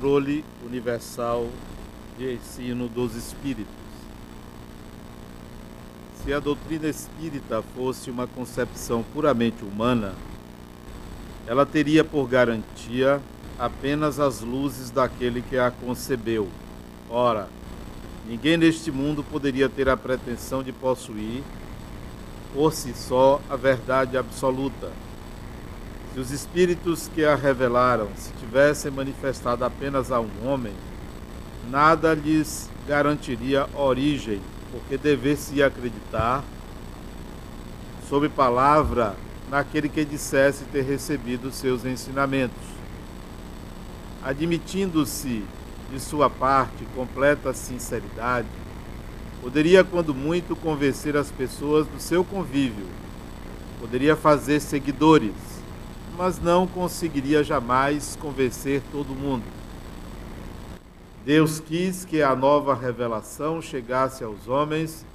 controle universal de ensino dos espíritos. Se a doutrina espírita fosse uma concepção puramente humana, ela teria por garantia apenas as luzes daquele que a concebeu. Ora, ninguém neste mundo poderia ter a pretensão de possuir, por si só, a verdade absoluta. Os espíritos que a revelaram se tivessem manifestado apenas a um homem, nada lhes garantiria origem porque dever-se acreditar, sob palavra, naquele que dissesse ter recebido seus ensinamentos. Admitindo-se de sua parte completa sinceridade, poderia, quando muito, convencer as pessoas do seu convívio, poderia fazer seguidores, mas não conseguiria jamais convencer todo mundo. Deus quis que a nova revelação chegasse aos homens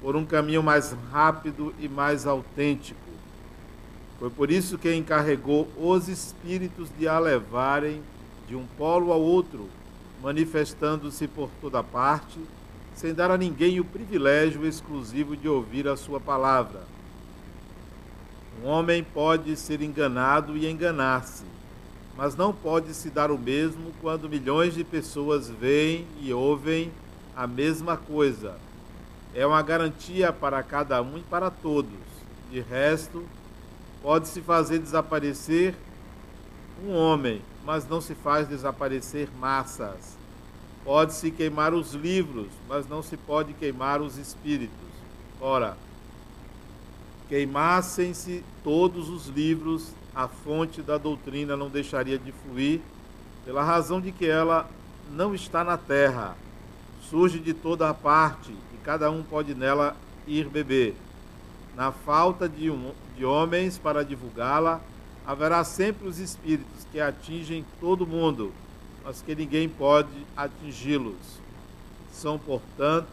por um caminho mais rápido e mais autêntico. Foi por isso que encarregou os espíritos de a levarem de um polo ao outro, manifestando-se por toda parte, sem dar a ninguém o privilégio exclusivo de ouvir a sua palavra. Um homem pode ser enganado e enganar-se mas não pode se dar o mesmo quando milhões de pessoas veem e ouvem a mesma coisa. É uma garantia para cada um e para todos. De resto, pode-se fazer desaparecer um homem, mas não se faz desaparecer massas. Pode-se queimar os livros, mas não se pode queimar os espíritos. Ora, queimassem-se todos os livros a fonte da doutrina não deixaria de fluir, pela razão de que ela não está na terra, surge de toda a parte e cada um pode nela ir beber. Na falta de, um, de homens para divulgá-la, haverá sempre os espíritos que atingem todo mundo, mas que ninguém pode atingi-los. São, portanto,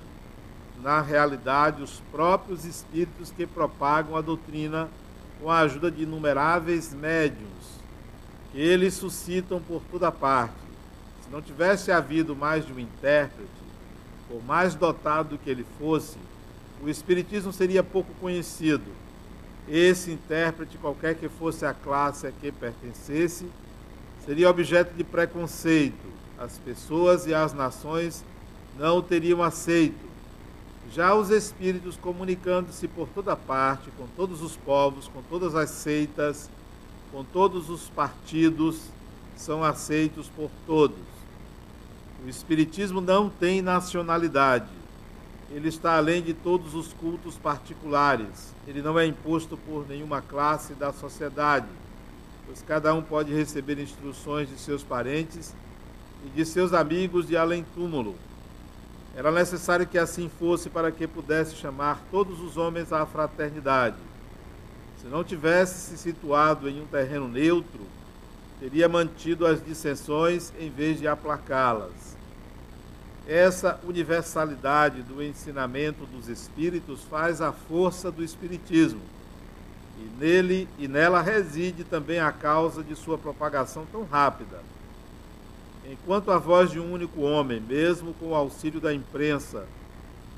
na realidade, os próprios espíritos que propagam a doutrina com a ajuda de inumeráveis médiums que eles suscitam por toda parte. Se não tivesse havido mais de um intérprete, por mais dotado do que ele fosse, o Espiritismo seria pouco conhecido. Esse intérprete, qualquer que fosse a classe a que pertencesse, seria objeto de preconceito. As pessoas e as nações não o teriam aceito já os espíritos comunicando-se por toda parte, com todos os povos, com todas as seitas, com todos os partidos, são aceitos por todos. O espiritismo não tem nacionalidade. Ele está além de todos os cultos particulares. Ele não é imposto por nenhuma classe da sociedade, pois cada um pode receber instruções de seus parentes e de seus amigos de além-túmulo era necessário que assim fosse para que pudesse chamar todos os homens à fraternidade. Se não tivesse se situado em um terreno neutro, teria mantido as dissensões em vez de aplacá-las. Essa universalidade do ensinamento dos espíritos faz a força do espiritismo. E nele e nela reside também a causa de sua propagação tão rápida Enquanto a voz de um único homem, mesmo com o auxílio da imprensa,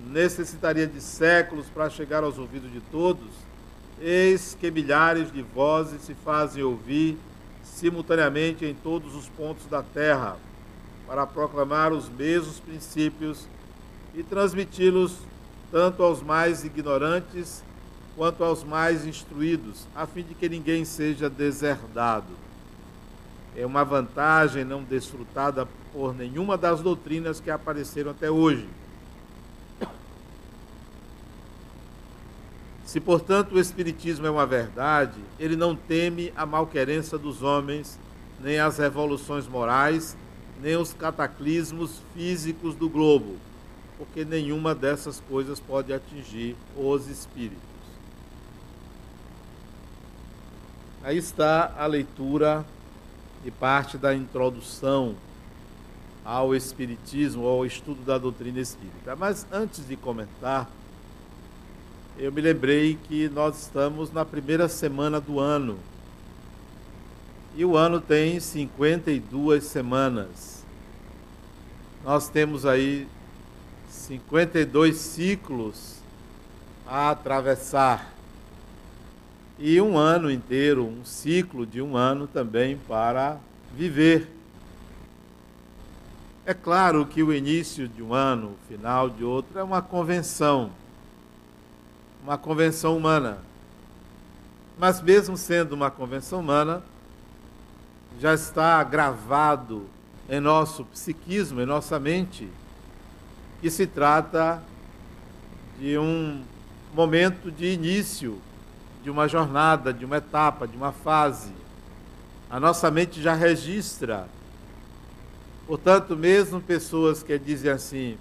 necessitaria de séculos para chegar aos ouvidos de todos, eis que milhares de vozes se fazem ouvir simultaneamente em todos os pontos da terra, para proclamar os mesmos princípios e transmiti-los tanto aos mais ignorantes quanto aos mais instruídos, a fim de que ninguém seja deserdado é uma vantagem não desfrutada por nenhuma das doutrinas que apareceram até hoje. Se, portanto, o Espiritismo é uma verdade, ele não teme a malquerença dos homens, nem as revoluções morais, nem os cataclismos físicos do globo, porque nenhuma dessas coisas pode atingir os espíritos. Aí está a leitura e parte da introdução ao Espiritismo, ao estudo da doutrina espírita. Mas antes de comentar, eu me lembrei que nós estamos na primeira semana do ano. E o ano tem 52 semanas. nós temos aí 52 ciclos a atravessar. E um ano inteiro, um ciclo de um ano também para viver. É claro que o início de um ano, o final de outro, é uma convenção, uma convenção humana. Mas, mesmo sendo uma convenção humana, já está gravado em nosso psiquismo, em nossa mente, que se trata de um momento de início de uma jornada, de uma etapa, de uma fase. A nossa mente já registra. Portanto, mesmo pessoas que dizem assim,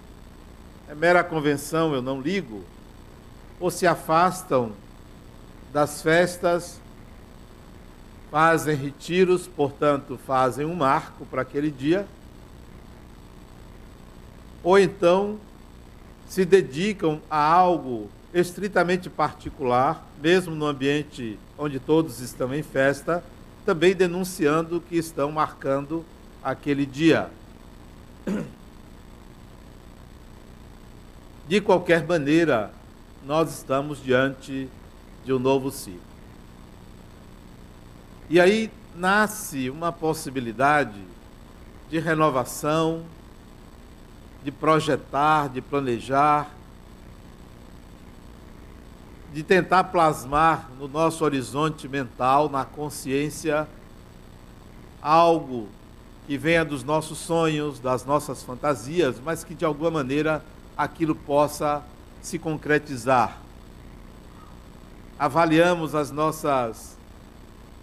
é mera convenção, eu não ligo, ou se afastam das festas, fazem retiros, portanto, fazem um marco para aquele dia, ou então se dedicam a algo estritamente particular, mesmo no ambiente onde todos estão em festa, também denunciando que estão marcando aquele dia. De qualquer maneira, nós estamos diante de um novo ciclo. E aí nasce uma possibilidade de renovação, de projetar, de planejar, de tentar plasmar no nosso horizonte mental, na consciência, algo que venha dos nossos sonhos, das nossas fantasias, mas que de alguma maneira aquilo possa se concretizar. Avaliamos as nossas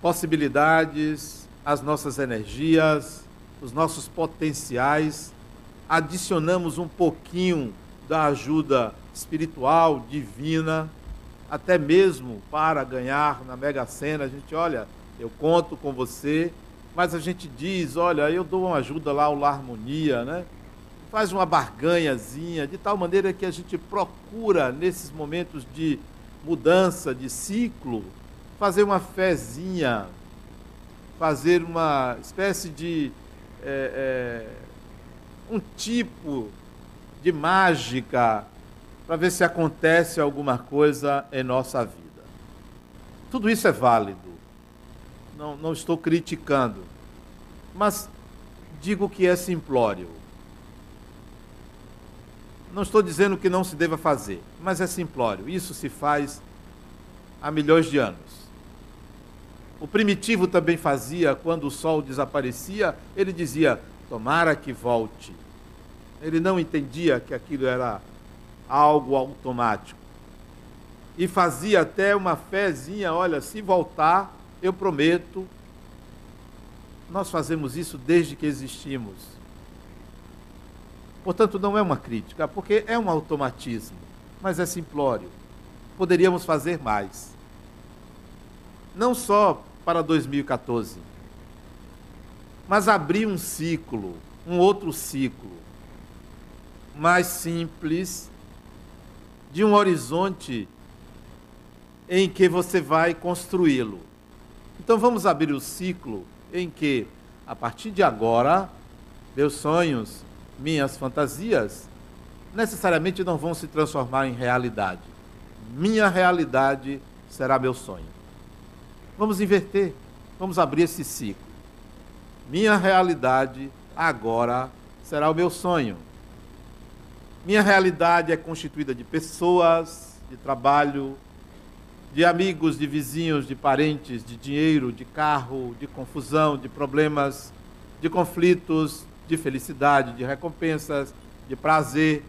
possibilidades, as nossas energias, os nossos potenciais, adicionamos um pouquinho da ajuda espiritual, divina, até mesmo para ganhar na Mega Sena. A gente, olha, eu conto com você, mas a gente diz, olha, eu dou uma ajuda lá ao La Harmonia, né? Faz uma barganhazinha, de tal maneira que a gente procura, nesses momentos de mudança, de ciclo, fazer uma fezinha, fazer uma espécie de é, é, um tipo de mágica para ver se acontece alguma coisa em nossa vida. Tudo isso é válido. Não, não estou criticando, mas digo que é simplório. Não estou dizendo que não se deva fazer, mas é simplório. Isso se faz há milhões de anos. O primitivo também fazia, quando o sol desaparecia, ele dizia: Tomara que volte. Ele não entendia que aquilo era algo automático. E fazia até uma fezinha: olha, se voltar, eu prometo. Nós fazemos isso desde que existimos. Portanto, não é uma crítica, porque é um automatismo, mas é simplório. Poderíamos fazer mais. Não só para 2014. Mas abrir um ciclo, um outro ciclo, mais simples, de um horizonte em que você vai construí-lo. Então vamos abrir o ciclo em que, a partir de agora, meus sonhos, minhas fantasias, necessariamente não vão se transformar em realidade. Minha realidade será meu sonho. Vamos inverter, vamos abrir esse ciclo. Minha realidade agora será o meu sonho. Minha realidade é constituída de pessoas, de trabalho, de amigos, de vizinhos, de parentes, de dinheiro, de carro, de confusão, de problemas, de conflitos, de felicidade, de recompensas, de prazer,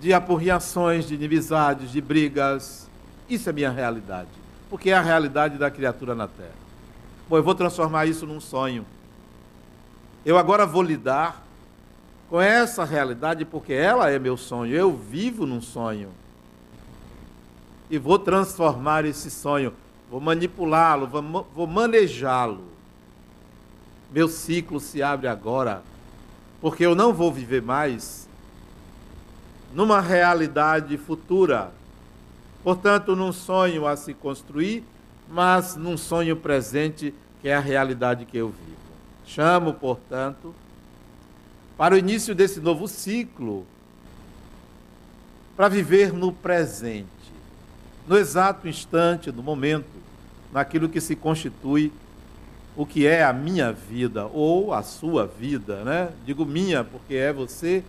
de apurriações, de inimizades, de brigas. Isso é minha realidade porque é a realidade da criatura na terra. Bom, eu vou transformar isso num sonho. Eu agora vou lidar com essa realidade porque ela é meu sonho. Eu vivo num sonho. E vou transformar esse sonho, vou manipulá-lo, vou, manejá-lo. Meu ciclo se abre agora, porque eu não vou viver mais numa realidade futura Portanto, num sonho a se construir, mas num sonho presente, que é a realidade que eu vivo. Chamo, portanto, para o início desse novo ciclo, para viver no presente, no exato instante, no momento, naquilo que se constitui o que é a minha vida ou a sua vida, né? Digo minha porque é você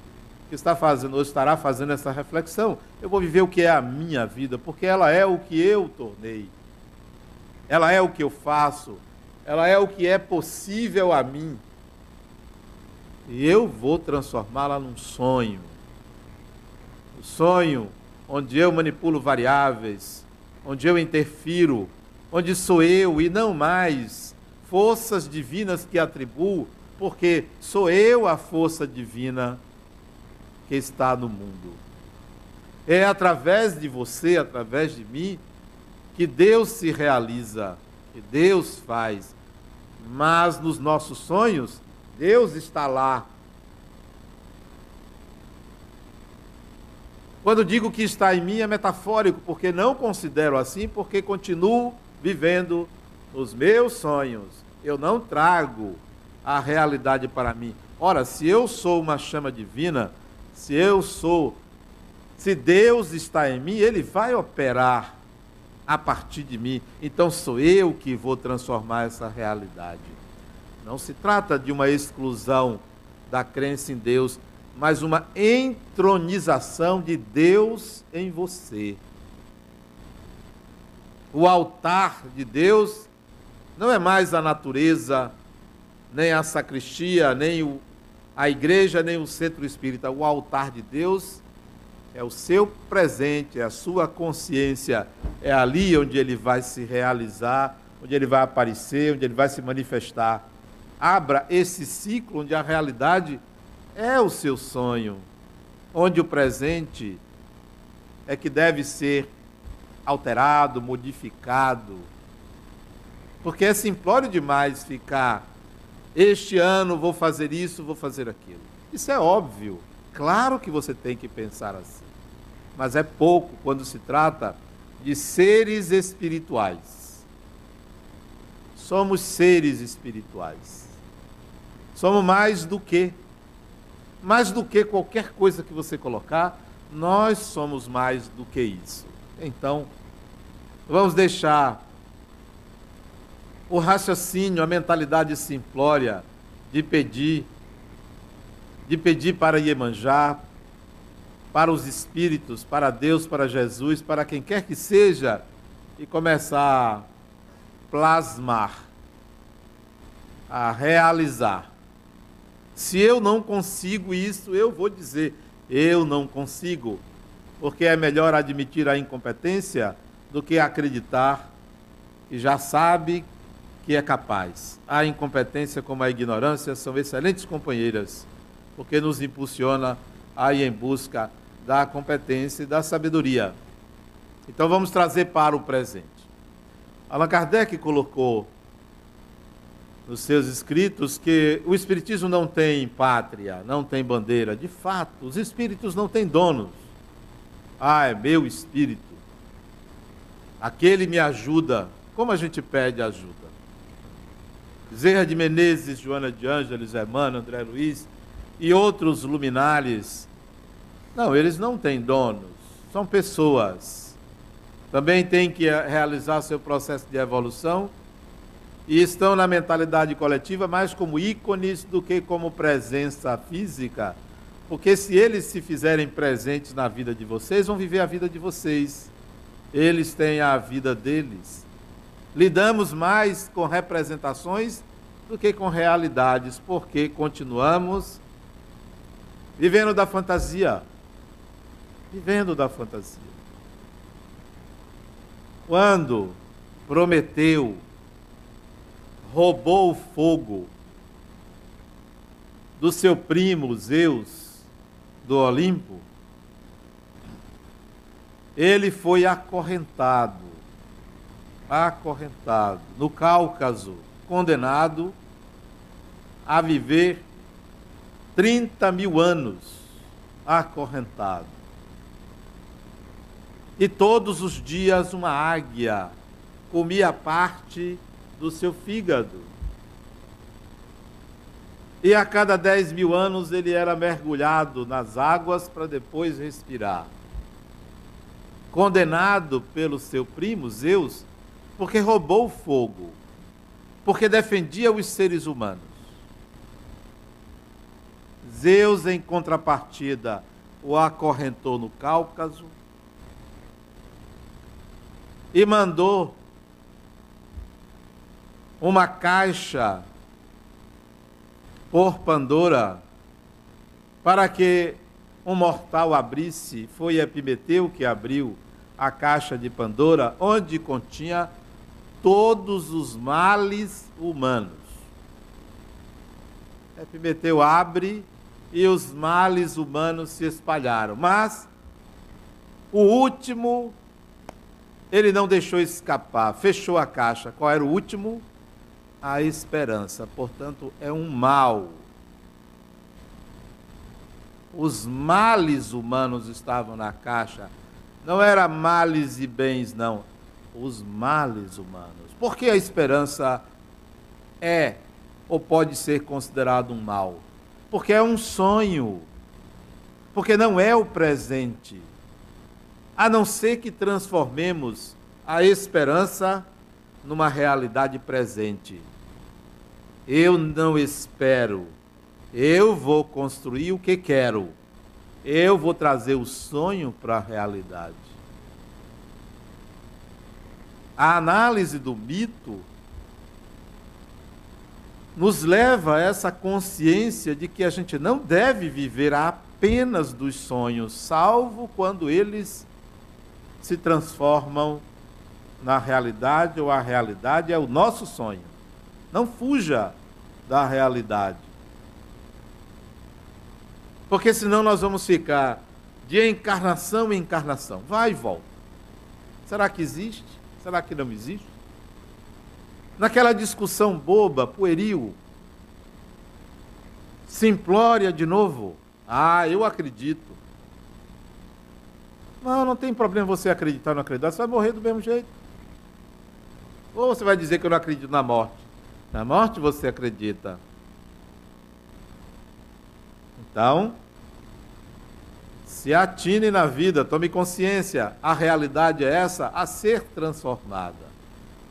que está fazendo ou estará fazendo essa reflexão. Eu vou viver o que é a minha vida, porque ela é o que eu tornei. Ela é o que eu faço, ela é o que é possível a mim. E eu vou transformá-la num sonho. O sonho onde eu manipulo variáveis, onde eu interfiro, onde sou eu e não mais forças divinas que atribuo, porque sou eu a força divina que está no mundo. É através de você, através de mim, que Deus se realiza, que Deus faz. Mas nos nossos sonhos, Deus está lá. Quando digo que está em mim é metafórico, porque não considero assim, porque continuo vivendo os meus sonhos. Eu não trago a realidade para mim. Ora, se eu sou uma chama divina, se eu sou, se Deus está em mim, Ele vai operar a partir de mim. Então sou eu que vou transformar essa realidade. Não se trata de uma exclusão da crença em Deus, mas uma entronização de Deus em você. O altar de Deus não é mais a natureza, nem a sacristia, nem o, a igreja, nem o centro espírita. O altar de Deus é o seu presente, é a sua consciência. É ali onde ele vai se realizar, onde ele vai aparecer, onde ele vai se manifestar. Abra esse ciclo onde a realidade é o seu sonho, onde o presente é que deve ser alterado, modificado porque é simplório demais ficar, este ano vou fazer isso, vou fazer aquilo. Isso é óbvio. Claro que você tem que pensar assim. Mas é pouco quando se trata de seres espirituais. Somos seres espirituais. Somos mais do que. Mais do que qualquer coisa que você colocar, nós somos mais do que isso. Então, vamos deixar o raciocínio, a mentalidade simplória de pedir, de pedir para Iemanjá, para os espíritos, para Deus, para Jesus, para quem quer que seja, e começar a plasmar, a realizar. Se eu não consigo isso, eu vou dizer, eu não consigo, porque é melhor admitir a incompetência do que acreditar que já sabe que é capaz. A incompetência como a ignorância são excelentes companheiras, porque nos impulsiona a ir em busca da competência e da sabedoria. Então vamos trazer para o presente. Allan Kardec colocou nos seus escritos que o espiritismo não tem pátria, não tem bandeira. De fato, os espíritos não têm donos. Ah, é meu espírito. Aquele me ajuda. Como a gente pede ajuda? Zerra de Menezes, Joana de Ângeles, Emmanuel, André Luiz e outros luminares. Não, eles não têm donos, são pessoas. Também têm que realizar seu processo de evolução e estão na mentalidade coletiva mais como ícones do que como presença física. Porque se eles se fizerem presentes na vida de vocês, vão viver a vida de vocês. Eles têm a vida deles lidamos mais com representações do que com realidades, porque continuamos vivendo da fantasia. Vivendo da fantasia. Quando Prometeu roubou o fogo do seu primo Zeus do Olimpo, ele foi acorrentado acorrentado no Cáucaso, condenado a viver 30 mil anos acorrentado. E todos os dias uma águia comia parte do seu fígado. E a cada dez mil anos ele era mergulhado nas águas para depois respirar. Condenado pelo seu primo Zeus, porque roubou o fogo, porque defendia os seres humanos. Zeus, em contrapartida, o acorrentou no Cáucaso e mandou uma caixa por Pandora para que um mortal abrisse. Foi Epimeteu que abriu a caixa de Pandora, onde continha todos os males humanos. Epimeteu abre e os males humanos se espalharam. Mas o último, ele não deixou escapar, fechou a caixa. Qual era o último? A esperança. Portanto, é um mal. Os males humanos estavam na caixa. Não era males e bens, não. Os males humanos. Porque a esperança é ou pode ser considerado um mal? porque é um sonho, porque não é o presente. A não ser que transformemos a esperança numa realidade presente. Eu não espero, eu vou construir o que quero, eu vou trazer o sonho para a realidade. A análise do mito nos leva a essa consciência de que a gente não deve viver apenas dos sonhos, salvo quando eles se transformam na realidade ou a realidade é o nosso sonho. Não fuja da realidade. Porque senão nós vamos ficar de encarnação em encarnação. Vai e volta. Será que existe? Será que não existe? naquela discussão boba, pueril, simplória de novo. Ah, eu acredito. Não, não tem problema você acreditar ou não acreditar, você vai morrer do mesmo jeito. Ou você vai dizer que eu não acredito na morte. Na morte você acredita. Então, se atine na vida, tome consciência, a realidade é essa a ser transformada.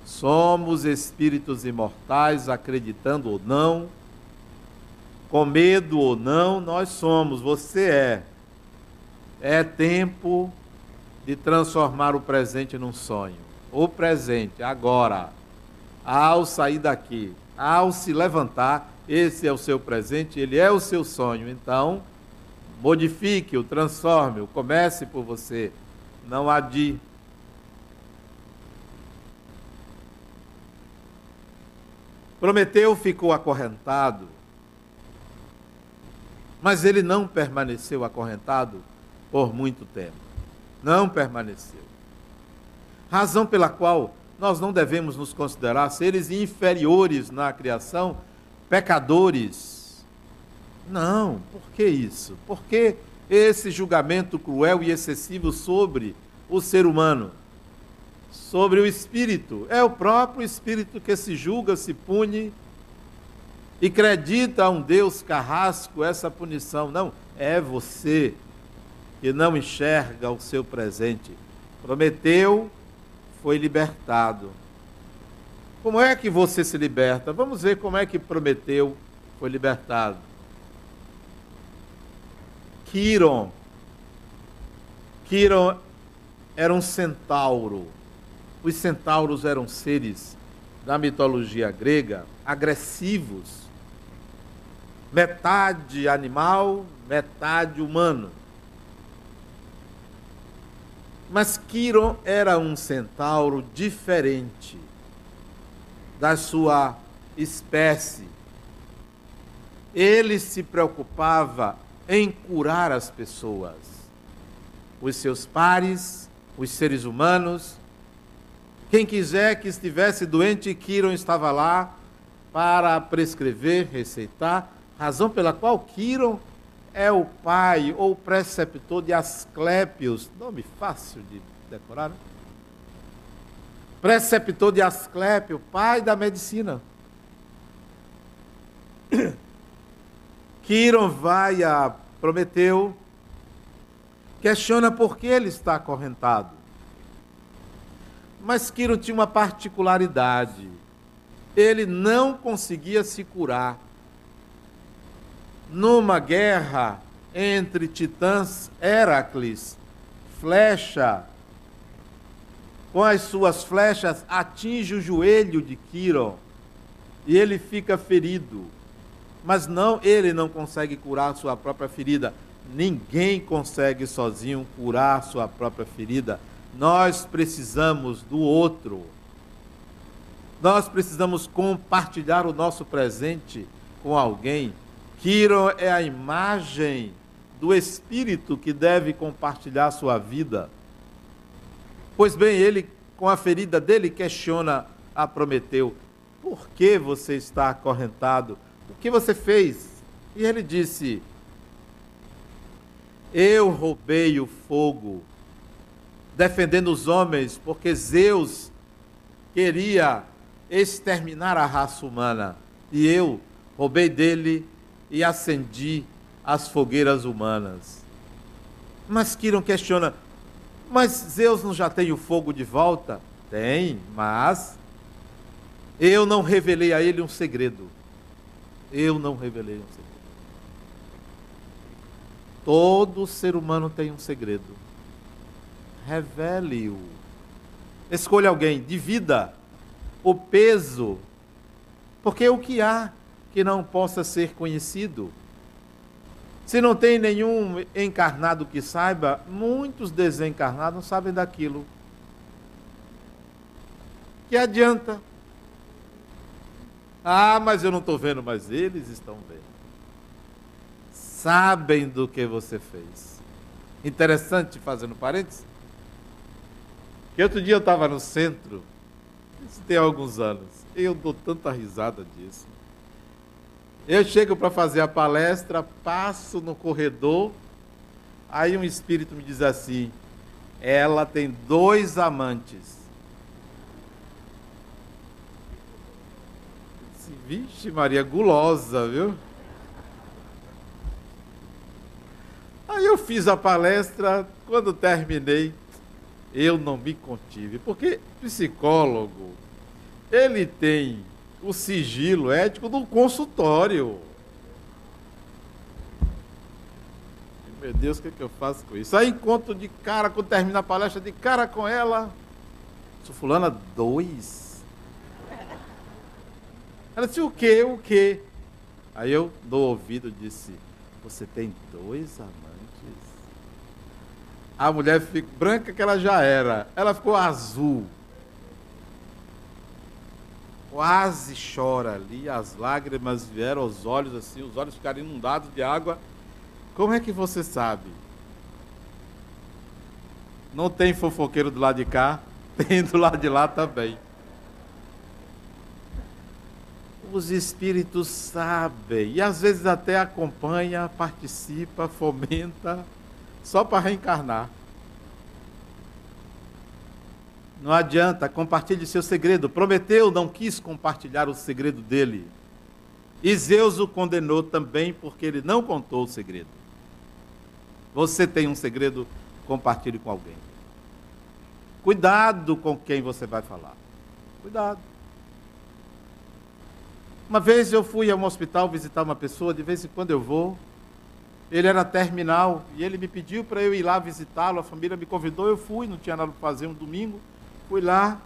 Somos espíritos imortais, acreditando ou não, com medo ou não, nós somos, você é. É tempo de transformar o presente num sonho. O presente, agora, ao sair daqui, ao se levantar, esse é o seu presente, ele é o seu sonho. Então, modifique-o, transforme-o, comece por você. Não adie. Prometeu ficou acorrentado, mas ele não permaneceu acorrentado por muito tempo. Não permaneceu. Razão pela qual nós não devemos nos considerar seres inferiores na criação, pecadores. Não, por que isso? Por que esse julgamento cruel e excessivo sobre o ser humano? sobre o espírito. É o próprio espírito que se julga, se pune e acredita a um Deus carrasco essa punição. Não, é você que não enxerga o seu presente. Prometeu, foi libertado. Como é que você se liberta? Vamos ver como é que Prometeu foi libertado. Quiron. Quiron era um centauro os centauros eram seres da mitologia grega agressivos, metade animal, metade humano. Mas Quiron era um centauro diferente da sua espécie. Ele se preocupava em curar as pessoas, os seus pares, os seres humanos, quem quiser que estivesse doente, Quiron estava lá para prescrever, receitar, razão pela qual Quiron é o pai ou preceptor de Asclépios, nome fácil de decorar, né? Preceptor de Asclépio, pai da medicina. Quiron vai a Prometeu, questiona por que ele está acorrentado. Mas Quiron tinha uma particularidade. Ele não conseguia se curar. Numa guerra entre titãs, Heracles, flecha, com as suas flechas, atinge o joelho de Quiron e ele fica ferido. Mas não, ele não consegue curar sua própria ferida. Ninguém consegue sozinho curar sua própria ferida. Nós precisamos do outro. Nós precisamos compartilhar o nosso presente com alguém. Kiro é a imagem do espírito que deve compartilhar sua vida. Pois bem, ele, com a ferida dele, questiona a Prometeu: por que você está acorrentado? O que você fez? E ele disse: Eu roubei o fogo, defendendo os homens, porque Zeus queria exterminar a raça humana. E eu roubei dele e acendi as fogueiras humanas. Mas Kiron questiona: Mas Zeus não já tem o fogo de volta? Tem, mas eu não revelei a ele um segredo. Eu não revelei um segredo. Todo ser humano tem um segredo. Revele-o. Escolha alguém, divida o peso. Porque o que há que não possa ser conhecido? Se não tem nenhum encarnado que saiba, muitos desencarnados não sabem daquilo. Que adianta? Ah, mas eu não estou vendo, mas eles estão vendo. Sabem do que você fez. Interessante, fazendo parênteses, que outro dia eu estava no centro, isso tem alguns anos, eu dou tanta risada disso. Eu chego para fazer a palestra, passo no corredor, aí um espírito me diz assim: ela tem dois amantes. Vixe, Maria, gulosa, viu? Aí eu fiz a palestra, quando terminei, eu não me contive, porque psicólogo, ele tem o sigilo ético do consultório. Meu Deus, o que, é que eu faço com isso? Aí encontro de cara, quando termina a palestra, de cara com ela. Sou fulana dois. Ela disse, o quê? O quê? Aí eu, no ouvido, disse, você tem dois amantes? A mulher ficou branca que ela já era. Ela ficou azul. Quase chora ali, as lágrimas vieram aos olhos assim, os olhos ficaram inundados de água. Como é que você sabe? Não tem fofoqueiro do lado de cá, tem do lado de lá também. os espíritos sabem e às vezes até acompanha, participa, fomenta, só para reencarnar. Não adianta, compartilhe seu segredo. Prometeu, não quis compartilhar o segredo dele. E Zeus o condenou também porque ele não contou o segredo. Você tem um segredo, compartilhe com alguém. Cuidado com quem você vai falar. Cuidado. Uma vez eu fui a um hospital visitar uma pessoa, de vez em quando eu vou. Ele era terminal e ele me pediu para eu ir lá visitá-lo. A família me convidou, eu fui, não tinha nada para fazer um domingo. Fui lá.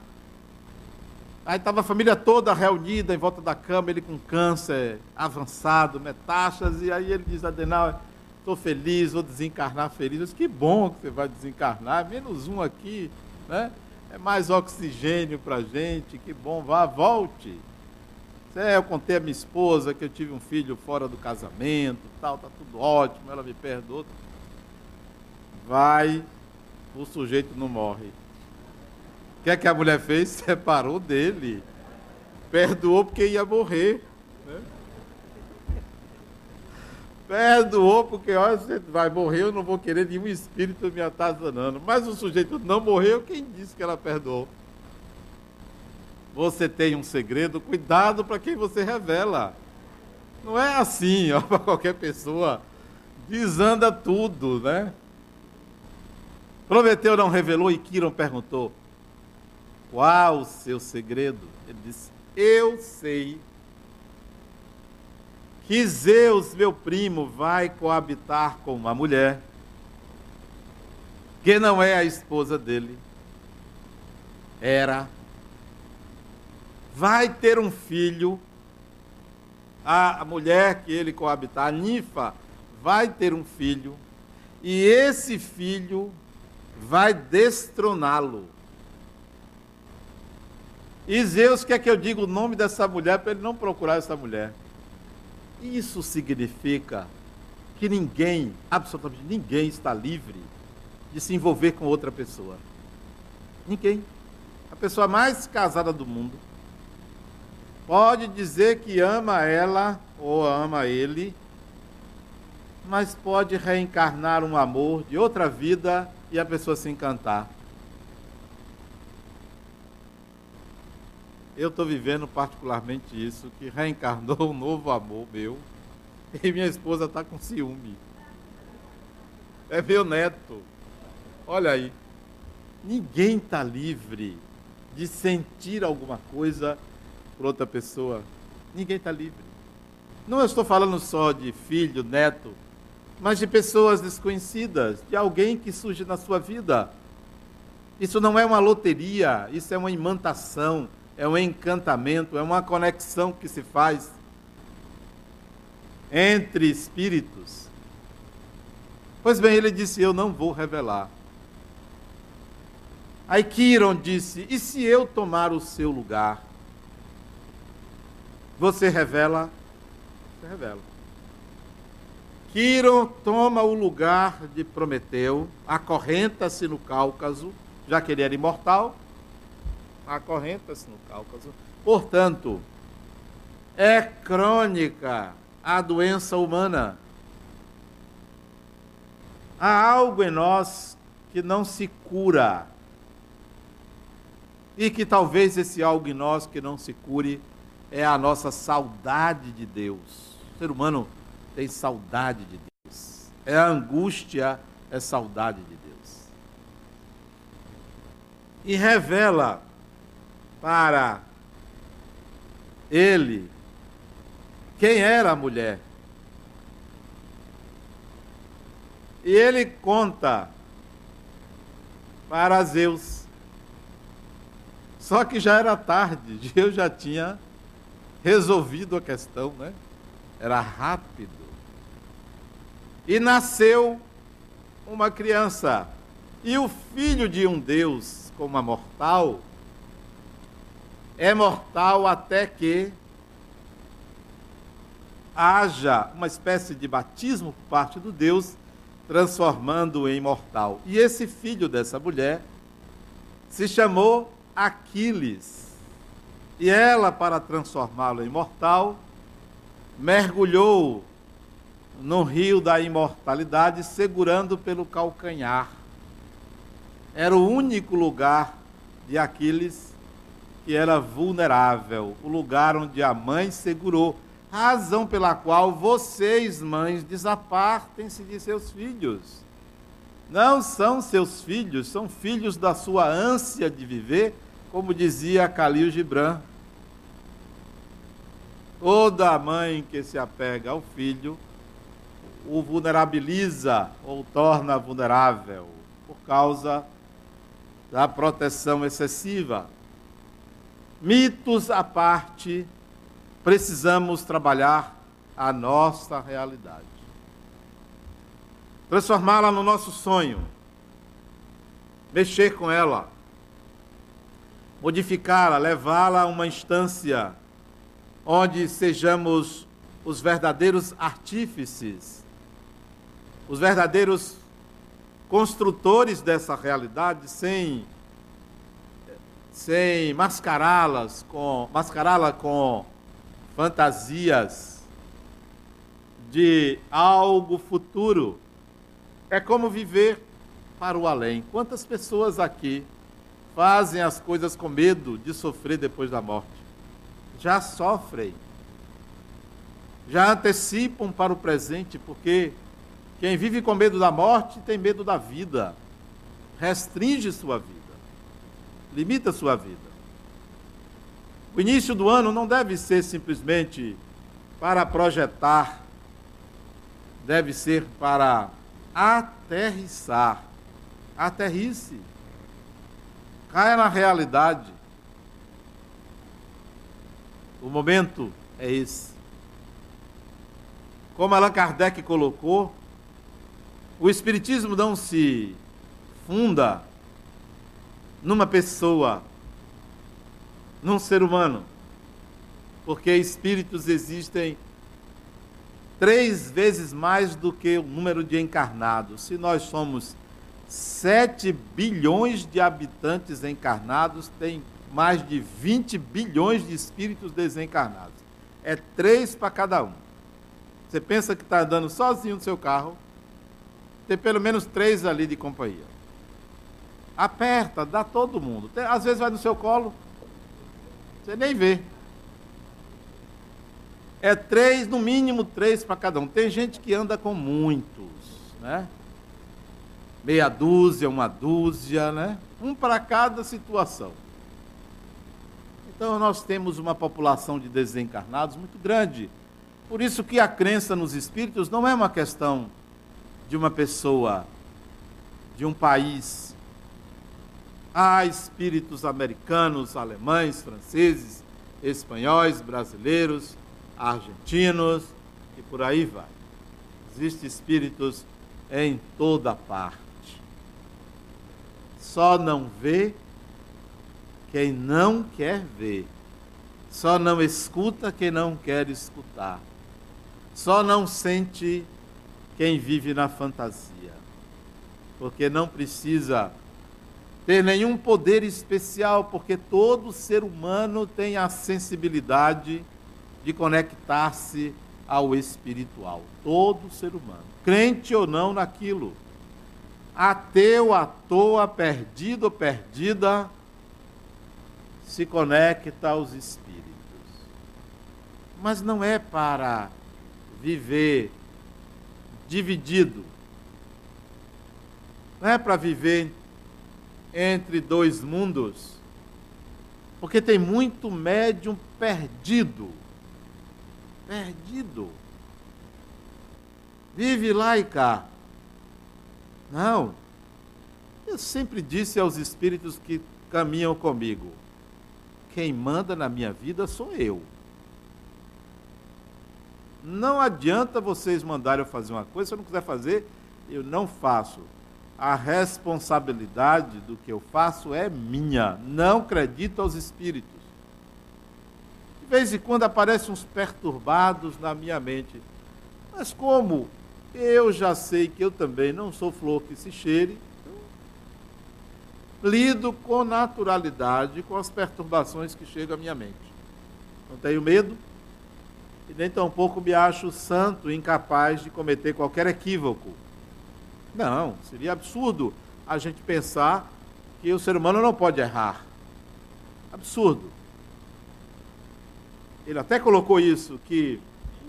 Aí estava a família toda reunida em volta da cama, ele com câncer avançado, metástases. E aí ele diz: Adenal, estou feliz, vou desencarnar feliz. Eu disse, que bom que você vai desencarnar, menos um aqui, né? É mais oxigênio para a gente, que bom, vá, volte. É, eu contei a minha esposa que eu tive um filho fora do casamento, tal, tá tudo ótimo, ela me perdoou. Vai, o sujeito não morre. O que é que a mulher fez? Separou dele. Perdoou porque ia morrer. Né? Perdoou porque, olha, você vai morrer, eu não vou querer nenhum espírito me atazanando. Mas o sujeito não morreu, quem disse que ela perdoou? Você tem um segredo, cuidado para quem você revela. Não é assim, ó, para qualquer pessoa. Desanda tudo, né? Prometeu não revelou e Quiron perguntou: Qual o seu segredo? Ele disse: Eu sei que Zeus, meu primo, vai coabitar com uma mulher que não é a esposa dele. Era. Vai ter um filho. A, mulher que ele coabitar, a ninfa, vai ter um filho. E esse filho vai destroná-lo. E Zeus quer que eu diga o nome dessa mulher para ele não procurar essa mulher. Isso significa que ninguém, absolutamente ninguém, está livre de se envolver com outra pessoa. Ninguém. A pessoa mais casada do mundo pode dizer que ama ela ou ama ele, mas pode reencarnar um amor de outra vida e a pessoa se encantar. Eu estou vivendo particularmente isso, que reencarnou um novo amor meu e minha esposa está com ciúme. É meu neto. Olha aí. Ninguém está livre de sentir alguma coisa por outra pessoa. Ninguém está livre. Não estou falando só de filho, neto, mas de pessoas desconhecidas, de alguém que surge na sua vida. Isso não é uma loteria, isso é uma imantação, é um encantamento, é uma conexão que se faz entre espíritos. Pois bem, ele disse: Eu não vou revelar. Aí Kiron disse: E se eu tomar o seu lugar? Você revela? Você revela. Kiron toma o lugar de Prometeu, acorrenta-se no Cáucaso, já que ele era imortal, acorrenta-se no Cáucaso. Portanto, é crônica a doença humana. Há algo em nós que não se cura e que talvez esse algo em nós que não se cure é a nossa saudade de Deus. O ser humano tem saudade de Deus. É a angústia, é saudade de Deus. E revela para ele quem era a mulher. E ele conta para Zeus só que já era tarde, eu já tinha resolvido a questão, né? Era rápido. E nasceu uma criança. E o filho de um Deus, como a mortal, é mortal até que haja uma espécie de batismo por parte do Deus, transformando-o em mortal. E esse filho dessa mulher se chamou Aquiles. E ela, para transformá-lo em mortal, mergulhou no rio da imortalidade, segurando pelo calcanhar. Era o único lugar de Aquiles que era vulnerável, o lugar onde a mãe segurou, razão pela qual vocês, mães, desapartem-se de seus filhos. Não são seus filhos, são filhos da sua ânsia de viver, como dizia Khalil Gibran. Toda mãe que se apega ao filho o vulnerabiliza ou torna vulnerável por causa da proteção excessiva. Mitos à parte, precisamos trabalhar a nossa realidade. Transformá-la no nosso sonho, mexer com ela, modificá-la, levá-la a uma instância onde sejamos os verdadeiros artífices, os verdadeiros construtores dessa realidade sem sem mascará-las com mascará-la com fantasias de algo futuro é como viver para o além. Quantas pessoas aqui fazem as coisas com medo de sofrer depois da morte? Já sofrem. já antecipam para o presente, porque quem vive com medo da morte tem medo da vida, restringe sua vida, limita sua vida. O início do ano não deve ser simplesmente para projetar, deve ser para aterrissar. Aterrice. Caia na realidade. O momento é esse. Como Allan Kardec colocou, o Espiritismo não se funda numa pessoa, num ser humano, porque espíritos existem três vezes mais do que o número de encarnados. Se nós somos 7 bilhões de habitantes encarnados, tem mais de 20 bilhões de espíritos desencarnados. É três para cada um. Você pensa que está andando sozinho no seu carro, tem pelo menos três ali de companhia. Aperta, dá todo mundo. Às vezes vai no seu colo, você nem vê. É três, no mínimo três para cada um. Tem gente que anda com muitos, né? Meia dúzia, uma dúzia, né? Um para cada situação. Então nós temos uma população de desencarnados muito grande. Por isso que a crença nos espíritos não é uma questão de uma pessoa, de um país. Há espíritos americanos, alemães, franceses, espanhóis, brasileiros, argentinos e por aí vai. Existem espíritos em toda parte. Só não vê quem não quer ver. Só não escuta quem não quer escutar. Só não sente quem vive na fantasia. Porque não precisa ter nenhum poder especial, porque todo ser humano tem a sensibilidade de conectar-se ao espiritual. Todo ser humano, crente ou não naquilo. Ateu, à toa, perdido ou perdida, se conecta aos espíritos. Mas não é para viver dividido. Não é para viver entre dois mundos. Porque tem muito médium perdido. Perdido. Vive lá e cá. Não. Eu sempre disse aos espíritos que caminham comigo: quem manda na minha vida sou eu. Não adianta vocês mandarem eu fazer uma coisa, se eu não quiser fazer, eu não faço. A responsabilidade do que eu faço é minha. Não acredito aos espíritos. De vez em quando aparecem uns perturbados na minha mente. Mas como eu já sei que eu também não sou flor que se cheire, lido com naturalidade com as perturbações que chegam à minha mente. Não tenho medo, e nem tampouco me acho santo, incapaz de cometer qualquer equívoco. Não, seria absurdo a gente pensar que o ser humano não pode errar. Absurdo. Ele até colocou isso, que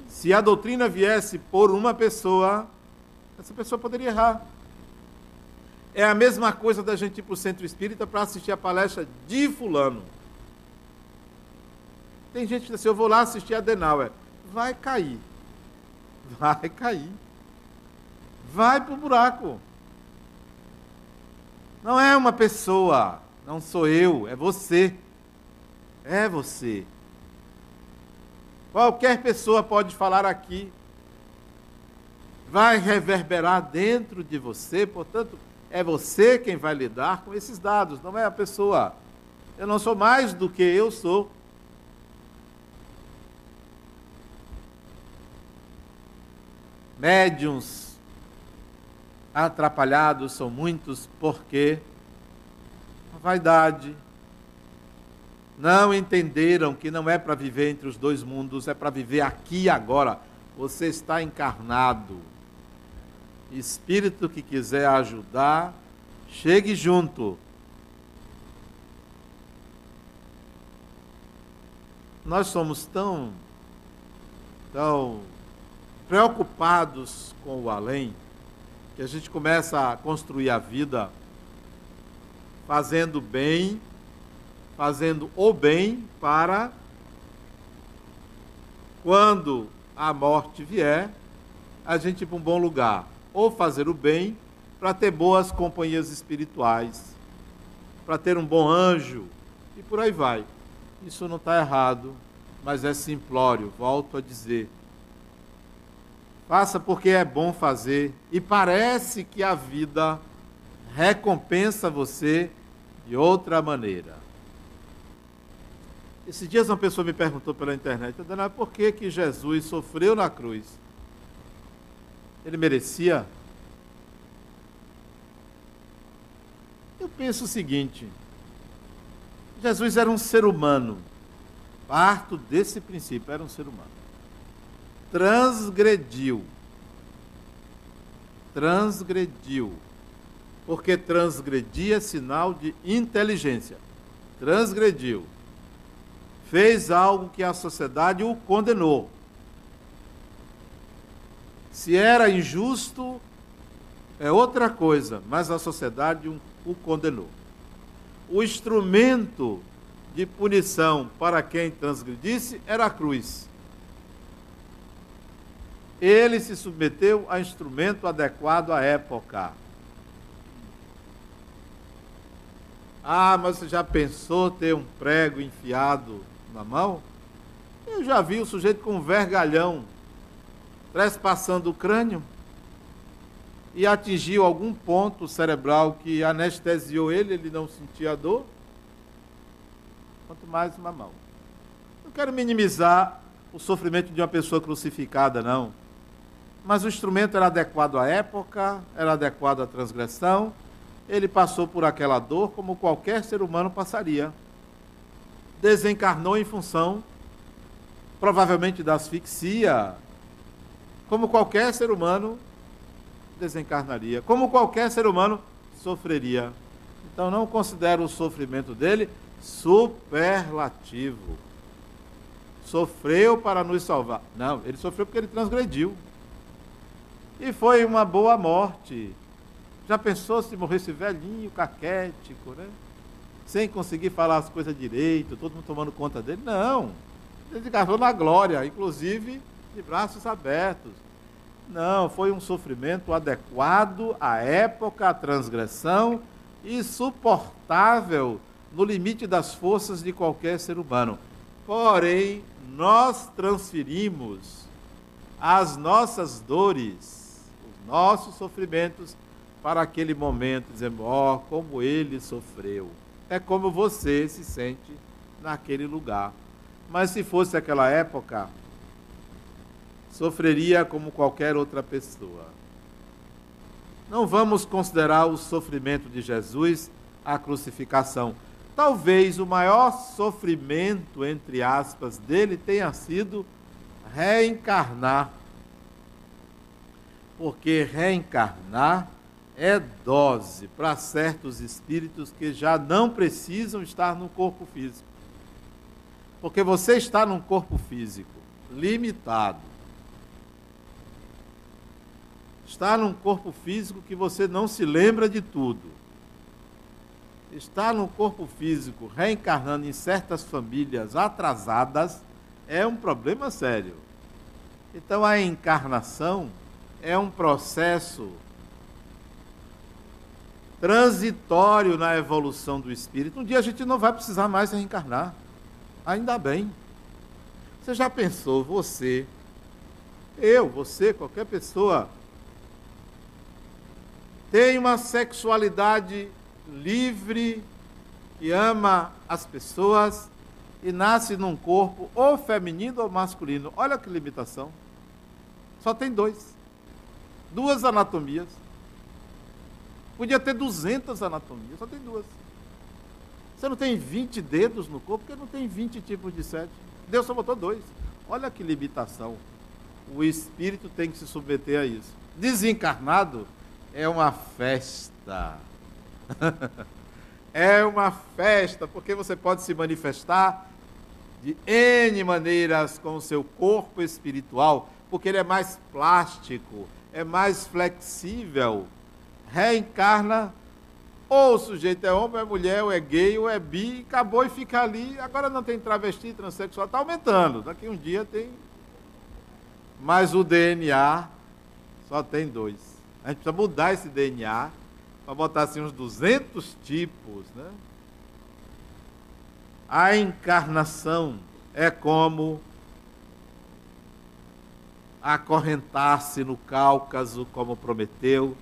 se a doutrina viesse por uma pessoa, essa pessoa poderia errar. É a mesma coisa da gente ir para o centro espírita para assistir a palestra de fulano. Tem gente que diz assim, eu vou lá assistir a Denauer vai cair. Vai cair. Vai para o buraco. Não é uma pessoa, não sou eu, é você. É você. Qualquer pessoa pode falar aqui. Vai reverberar dentro de você, portanto, é você quem vai lidar com esses dados, não é a pessoa. Eu não sou mais do que eu sou. médiums atrapalhados são muitos porque a vaidade. Não entenderam que não é para viver entre os dois mundos, é para viver aqui e agora. Você está encarnado. Espírito que quiser ajudar, chegue junto. Nós somos tão, tão preocupados com o além, que a gente começa a construir a vida fazendo bem, fazendo o bem para quando a morte vier, a gente ir para um bom lugar, ou fazer o bem para ter boas companhias espirituais, para ter um bom anjo e por aí vai. Isso não está errado, mas é simplório, volto a dizer. Faça porque é bom fazer e parece que a vida recompensa você de outra maneira. Esses dias uma pessoa me perguntou pela internet, Dona, por que, que Jesus sofreu na cruz? Ele merecia? Eu penso o seguinte: Jesus era um ser humano. Parto desse princípio, era um ser humano. Transgrediu. Transgrediu. Porque transgredir é sinal de inteligência. Transgrediu. Fez algo que a sociedade o condenou. Se era injusto, é outra coisa, mas a sociedade o condenou o instrumento de punição para quem transgredisse era a cruz. Ele se submeteu a instrumento adequado à época. Ah, mas você já pensou ter um prego enfiado na mão? Eu já vi o sujeito com um vergalhão trespassando o crânio e atingiu algum ponto cerebral que anestesiou ele, ele não sentia dor, quanto mais uma mão. Não quero minimizar o sofrimento de uma pessoa crucificada, não. Mas o instrumento era adequado à época, era adequado à transgressão. Ele passou por aquela dor como qualquer ser humano passaria. Desencarnou em função, provavelmente, da asfixia, como qualquer ser humano desencarnaria, como qualquer ser humano sofreria. Então não considero o sofrimento dele superlativo. Sofreu para nos salvar. Não, ele sofreu porque ele transgrediu. E foi uma boa morte. Já pensou se morresse velhinho, caquético, né? Sem conseguir falar as coisas direito, todo mundo tomando conta dele? Não. Ele encarnou na glória, inclusive de braços abertos não, foi um sofrimento adequado à época, à transgressão e suportável no limite das forças de qualquer ser humano. Porém, nós transferimos as nossas dores, nossos sofrimentos para aquele momento, dizendo: ó, oh, como ele sofreu. É como você se sente naquele lugar. Mas se fosse aquela época, sofreria como qualquer outra pessoa. Não vamos considerar o sofrimento de Jesus a crucificação. Talvez o maior sofrimento, entre aspas, dele tenha sido reencarnar. Porque reencarnar é dose para certos espíritos que já não precisam estar no corpo físico. Porque você está num corpo físico limitado Está num corpo físico que você não se lembra de tudo. Está num corpo físico reencarnando em certas famílias atrasadas é um problema sério. Então a encarnação é um processo transitório na evolução do espírito. Um dia a gente não vai precisar mais reencarnar. Ainda bem. Você já pensou, você, eu, você, qualquer pessoa tem uma sexualidade livre, que ama as pessoas e nasce num corpo ou feminino ou masculino. Olha que limitação. Só tem dois. Duas anatomias. Podia ter 200 anatomias, só tem duas. Você não tem 20 dedos no corpo, porque não tem 20 tipos de sete. Deus só botou dois. Olha que limitação. O espírito tem que se submeter a isso. Desencarnado, é uma festa. é uma festa, porque você pode se manifestar de N maneiras com o seu corpo espiritual, porque ele é mais plástico, é mais flexível, reencarna ou o sujeito é homem, ou é mulher, ou é gay, ou é bi, acabou e fica ali. Agora não tem travesti, transexual, está aumentando. Daqui um dia tem. Mas o DNA só tem dois. A gente precisa mudar esse DNA para botar assim uns 200 tipos, né? A encarnação é como acorrentar-se no Cáucaso, como prometeu,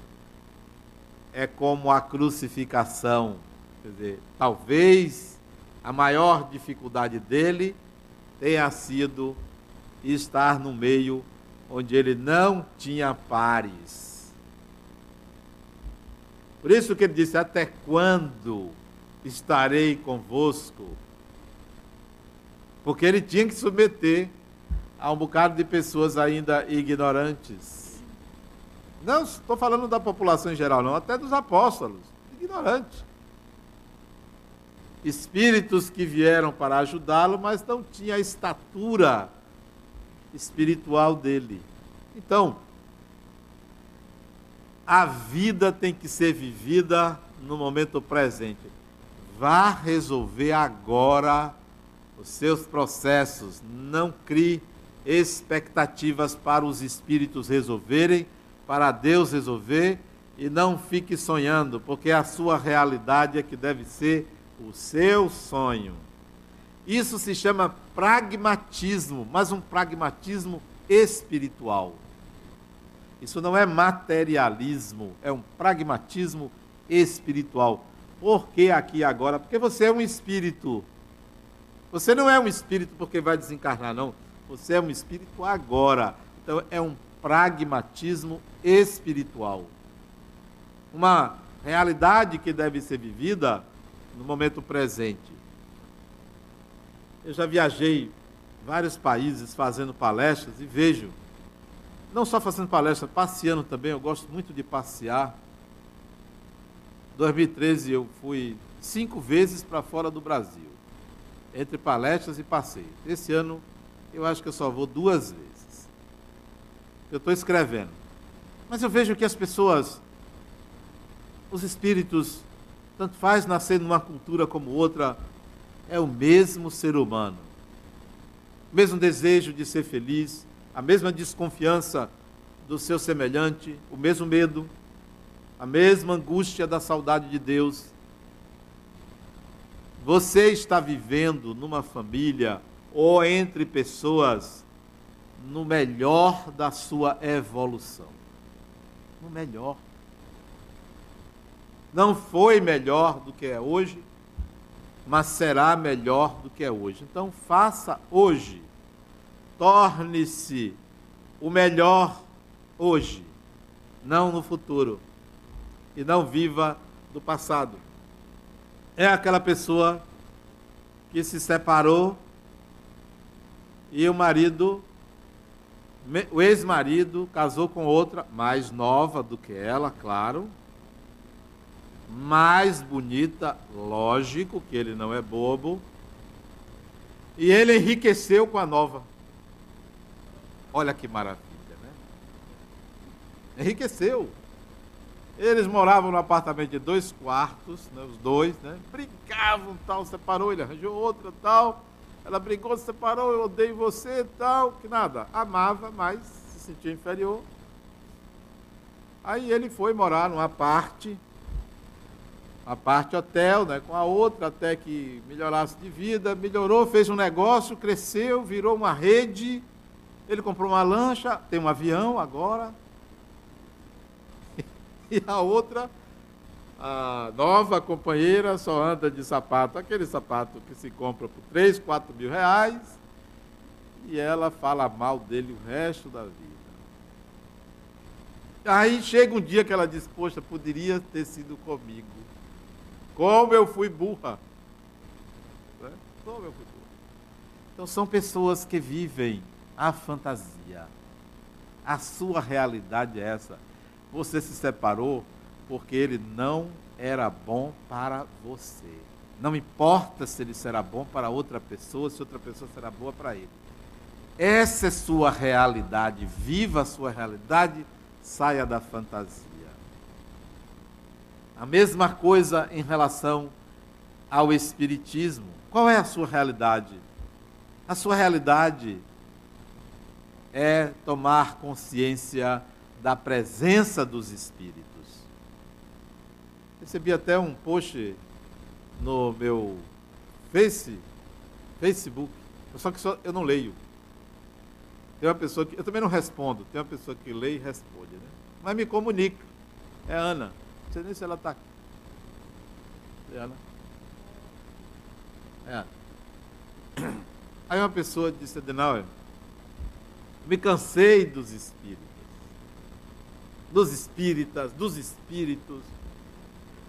é como a crucificação. Quer dizer, talvez a maior dificuldade dele tenha sido estar no meio onde ele não tinha pares. Por isso que ele disse: Até quando estarei convosco? Porque ele tinha que submeter a um bocado de pessoas ainda ignorantes não estou falando da população em geral, não, até dos apóstolos, ignorantes. Espíritos que vieram para ajudá-lo, mas não tinha a estatura espiritual dele. Então, a vida tem que ser vivida no momento presente. Vá resolver agora os seus processos. Não crie expectativas para os espíritos resolverem para Deus resolver e não fique sonhando, porque a sua realidade é que deve ser o seu sonho. Isso se chama pragmatismo, mas um pragmatismo espiritual. Isso não é materialismo, é um pragmatismo espiritual. Por que aqui agora? Porque você é um espírito. Você não é um espírito porque vai desencarnar, não. Você é um espírito agora. Então é um pragmatismo espiritual. Uma realidade que deve ser vivida no momento presente. Eu já viajei vários países fazendo palestras e vejo, não só fazendo palestras, passeando também, eu gosto muito de passear. Em 2013 eu fui cinco vezes para fora do Brasil, entre palestras e passeios. Esse ano eu acho que eu só vou duas vezes eu estou escrevendo. Mas eu vejo que as pessoas, os espíritos, tanto faz nascer numa cultura como outra, é o mesmo ser humano. O mesmo desejo de ser feliz, a mesma desconfiança do seu semelhante, o mesmo medo, a mesma angústia da saudade de Deus. Você está vivendo numa família ou entre pessoas no melhor da sua evolução. No melhor. Não foi melhor do que é hoje, mas será melhor do que é hoje. Então faça hoje. Torne-se o melhor hoje, não no futuro. E não viva do passado. É aquela pessoa que se separou e o marido o ex-marido casou com outra mais nova do que ela, claro. Mais bonita, lógico que ele não é bobo. E ele enriqueceu com a nova. Olha que maravilha, né? Enriqueceu. Eles moravam no apartamento de dois quartos, né, os dois, né? Brincavam, tal, separou, ele arranjou outra, tal. Ela brigou, separou, eu odeio você tal, que nada. Amava, mas se sentia inferior. Aí ele foi morar numa parte, uma parte hotel, né, com a outra, até que melhorasse de vida, melhorou, fez um negócio, cresceu, virou uma rede. Ele comprou uma lancha, tem um avião agora. E a outra a nova companheira só anda de sapato, aquele sapato que se compra por 3, 4 mil reais, e ela fala mal dele o resto da vida. Aí chega um dia que ela diz, poxa, poderia ter sido comigo. Como eu fui burra. Né? Como eu fui burra. Então são pessoas que vivem a fantasia. A sua realidade é essa. Você se separou, porque ele não era bom para você. Não importa se ele será bom para outra pessoa, se outra pessoa será boa para ele. Essa é sua realidade. Viva a sua realidade, saia da fantasia. A mesma coisa em relação ao Espiritismo. Qual é a sua realidade? A sua realidade é tomar consciência da presença dos Espíritos. Recebi até um post no meu Face, Facebook, só que só, eu não leio. Tem uma pessoa que. Eu também não respondo. Tem uma pessoa que lê e responde, né? Mas me comunica. É Ana. Não sei nem se ela está aqui. É Ana. É. Aí uma pessoa disse, Adenauer, me cansei dos espíritos. Dos espíritas, dos espíritos.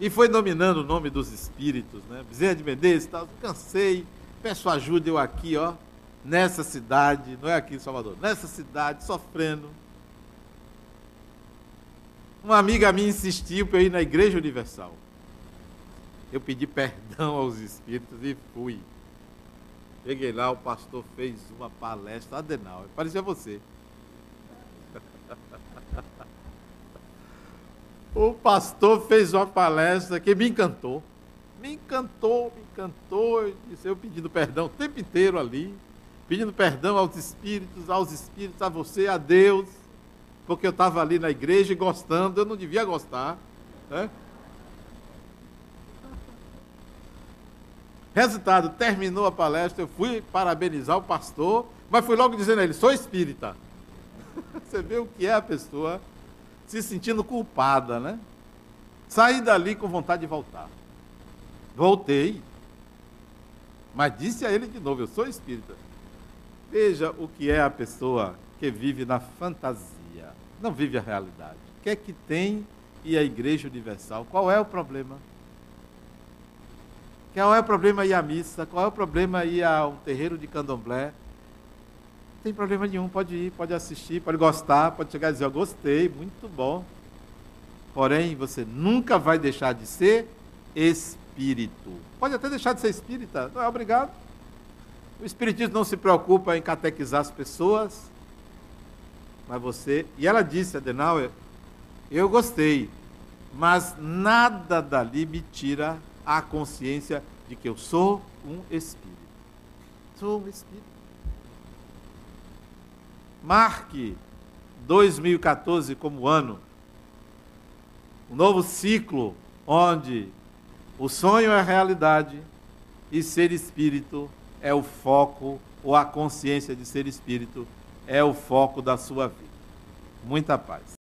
E foi nominando o nome dos espíritos, né? Bezerra de Menezes, tal. cansei, peço ajuda eu aqui, ó nessa cidade, não é aqui em Salvador, nessa cidade, sofrendo. Uma amiga minha insistiu para eu ir na Igreja Universal. Eu pedi perdão aos espíritos e fui. Cheguei lá, o pastor fez uma palestra adenal. Parecia você. O pastor fez uma palestra que me encantou. Me encantou, me encantou. Eu, disse, eu pedindo perdão o tempo inteiro ali pedindo perdão aos espíritos, aos espíritos, a você, a Deus, porque eu estava ali na igreja gostando, eu não devia gostar. Né? Resultado, terminou a palestra, eu fui parabenizar o pastor, mas fui logo dizendo a ele, sou espírita. Você vê o que é a pessoa se sentindo culpada, né? Saí dali com vontade de voltar. Voltei, mas disse a ele de novo, eu sou espírita. Veja o que é a pessoa que vive na fantasia, não vive a realidade. O que é que tem e a Igreja Universal? Qual é o problema? Qual é o problema ir à missa? Qual é o problema ir a um terreiro de candomblé? Não tem problema nenhum, pode ir, pode assistir, pode gostar, pode chegar e dizer, eu gostei, muito bom. Porém, você nunca vai deixar de ser espírito. Pode até deixar de ser espírita, não é obrigado. O Espiritismo não se preocupa em catequizar as pessoas, mas você. E ela disse, Adenauer, eu gostei, mas nada dali me tira a consciência de que eu sou um espírito. Sou um espírito. Marque 2014 como ano, um novo ciclo onde o sonho é realidade e ser espírito é o foco, ou a consciência de ser espírito é o foco da sua vida. Muita paz.